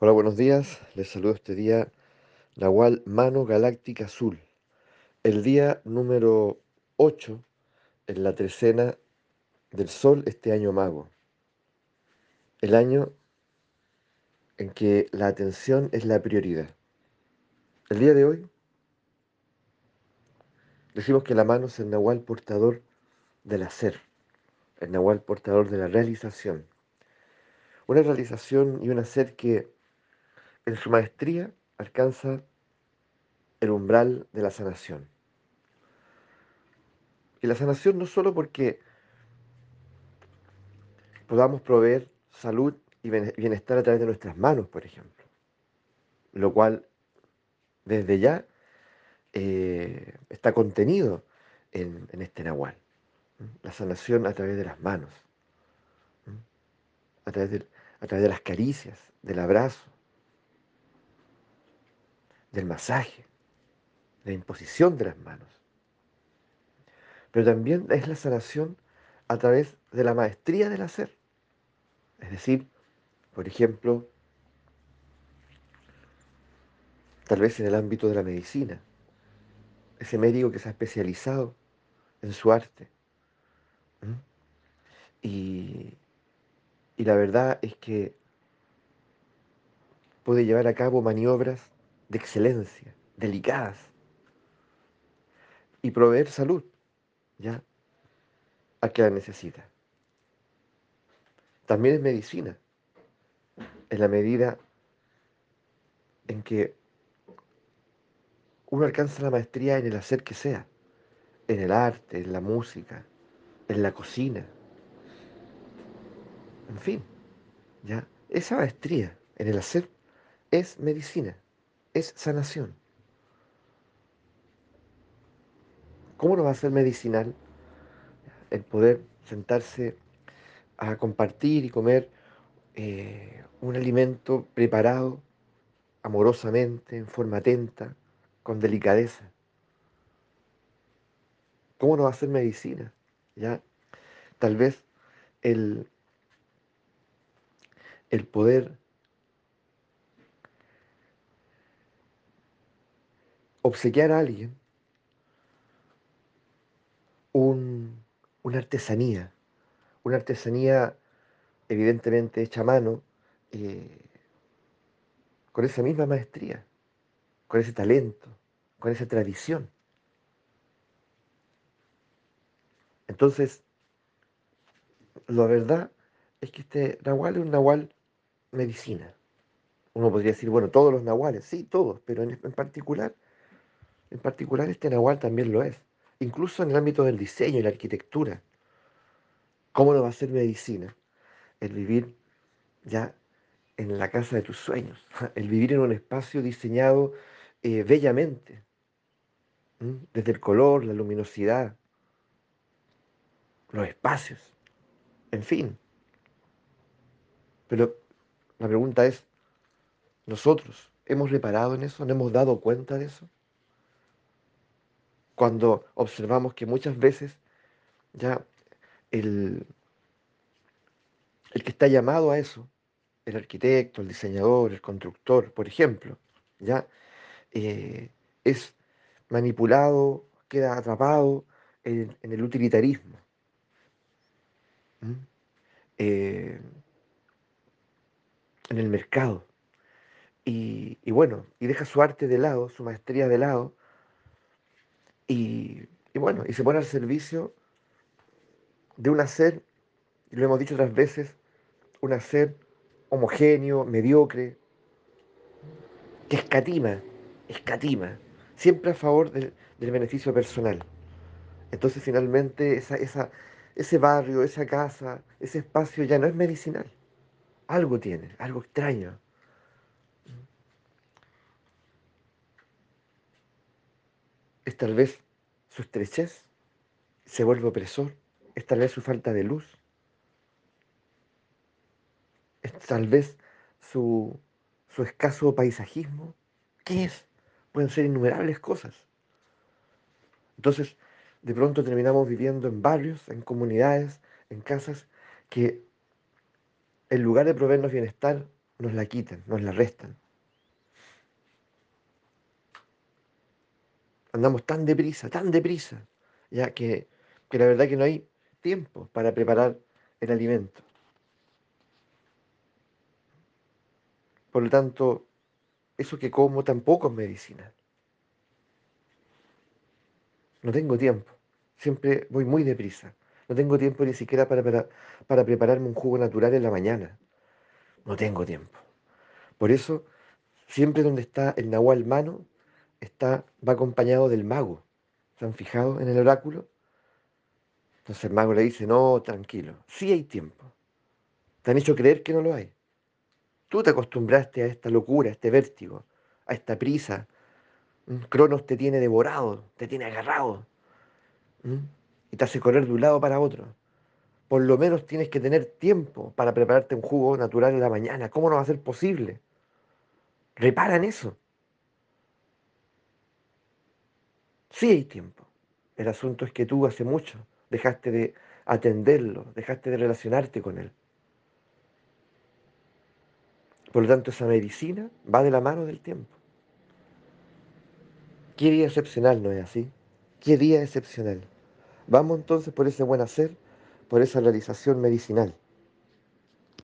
Hola, buenos días. Les saludo este día Nahual Mano Galáctica Azul. El día número 8 en la trecena del Sol este año mago. El año en que la atención es la prioridad. El día de hoy decimos que la mano es el Nahual portador del hacer, el Nahual portador de la realización. Una realización y un hacer que en su maestría alcanza el umbral de la sanación. Y la sanación no solo porque podamos proveer salud y bienestar a través de nuestras manos, por ejemplo, lo cual desde ya eh, está contenido en, este nahual. La sanación a través de las manos, a través a través de las caricias, del abrazo, del masaje, de la imposición de las manos. Pero también es la sanación a través de la maestría del hacer. Es decir, por ejemplo, tal vez en el ámbito de la medicina, ese médico que se ha especializado en su arte. Y, y la verdad es que puede llevar a cabo maniobras de excelencia, delicadas, y proveer salud, ¿ya? A que la necesita. También es medicina, en la medida en que uno alcanza la maestría en el hacer que sea, en el arte, en la música, en la cocina, en fin, ¿ya? Esa maestría en el hacer es medicina es sanación. ¿Cómo no va a ser medicinal el poder sentarse a compartir y comer eh, un alimento preparado amorosamente, en forma atenta, con delicadeza? ¿Cómo no va a ser medicina? ¿Ya? Tal vez el, el poder obsequiar a alguien una artesanía, una artesanía evidentemente hecha a mano, eh, con esa misma maestría, con ese talento, con esa tradición. Entonces, la verdad es que este nahual es un nahual medicina. Uno podría decir, bueno, todos los nahuales, sí, todos, pero en, en particular en particular este nahual también lo es, incluso en el ámbito del diseño y la arquitectura. ¿Cómo no va a ser medicina? El vivir ya en la casa de tus sueños, el vivir en un espacio diseñado eh, bellamente, desde el color, la luminosidad, los espacios, en fin. Pero la pregunta es, ¿nosotros hemos reparado en eso? ¿No hemos dado cuenta de eso? Cuando observamos que muchas veces ya el, el que está llamado a eso, el arquitecto, el diseñador, el constructor, por ejemplo, ya eh, es manipulado, queda atrapado en, el utilitarismo. Eh, en el mercado. Y, bueno, y deja su arte de lado, su maestría de lado, y, bueno, y se pone al servicio de un hacer, y lo hemos dicho otras veces, un hacer homogéneo, mediocre, que escatima, escatima, siempre a favor del, beneficio personal. Entonces finalmente ese barrio, esa casa, ese espacio ya no es medicinal. Algo tiene, algo extraño. es tal vez su estrechez, se vuelve opresor, es tal vez su falta de luz, es tal vez su, su escaso paisajismo. ¿Qué es? Pueden ser innumerables cosas. Entonces, de pronto terminamos viviendo en barrios, en comunidades, en casas que en lugar de proveernos bienestar, nos la quitan, nos la restan. Andamos tan deprisa, tan deprisa, ya que, que la verdad que no hay tiempo para preparar el alimento. Por lo tanto, eso que como tampoco es medicina. No tengo tiempo. Siempre voy muy deprisa. No tengo tiempo ni siquiera para, para, para prepararme un jugo natural en la mañana. No tengo tiempo. Por eso, siempre donde está el nahual mano, está, va acompañado del mago. ¿Se han fijado en el oráculo? Entonces el mago le dice, no, tranquilo, sí hay tiempo. Te han hecho creer que no lo hay. Tú te acostumbraste a esta locura, a este vértigo, a esta prisa. Cronos te tiene devorado, te tiene agarrado. Y te hace correr de un lado para otro. Por lo menos tienes que tener tiempo para prepararte un jugo natural en la mañana. ¿Cómo no va a ser posible? Repara en eso. Sí hay tiempo. El asunto es que tú hace mucho dejaste de atenderlo, dejaste de relacionarte con él. Por lo tanto, esa medicina va de la mano del tiempo. ¿Qué día excepcional no es así? ¿Qué día excepcional? Vamos entonces por ese buen hacer, por esa realización medicinal.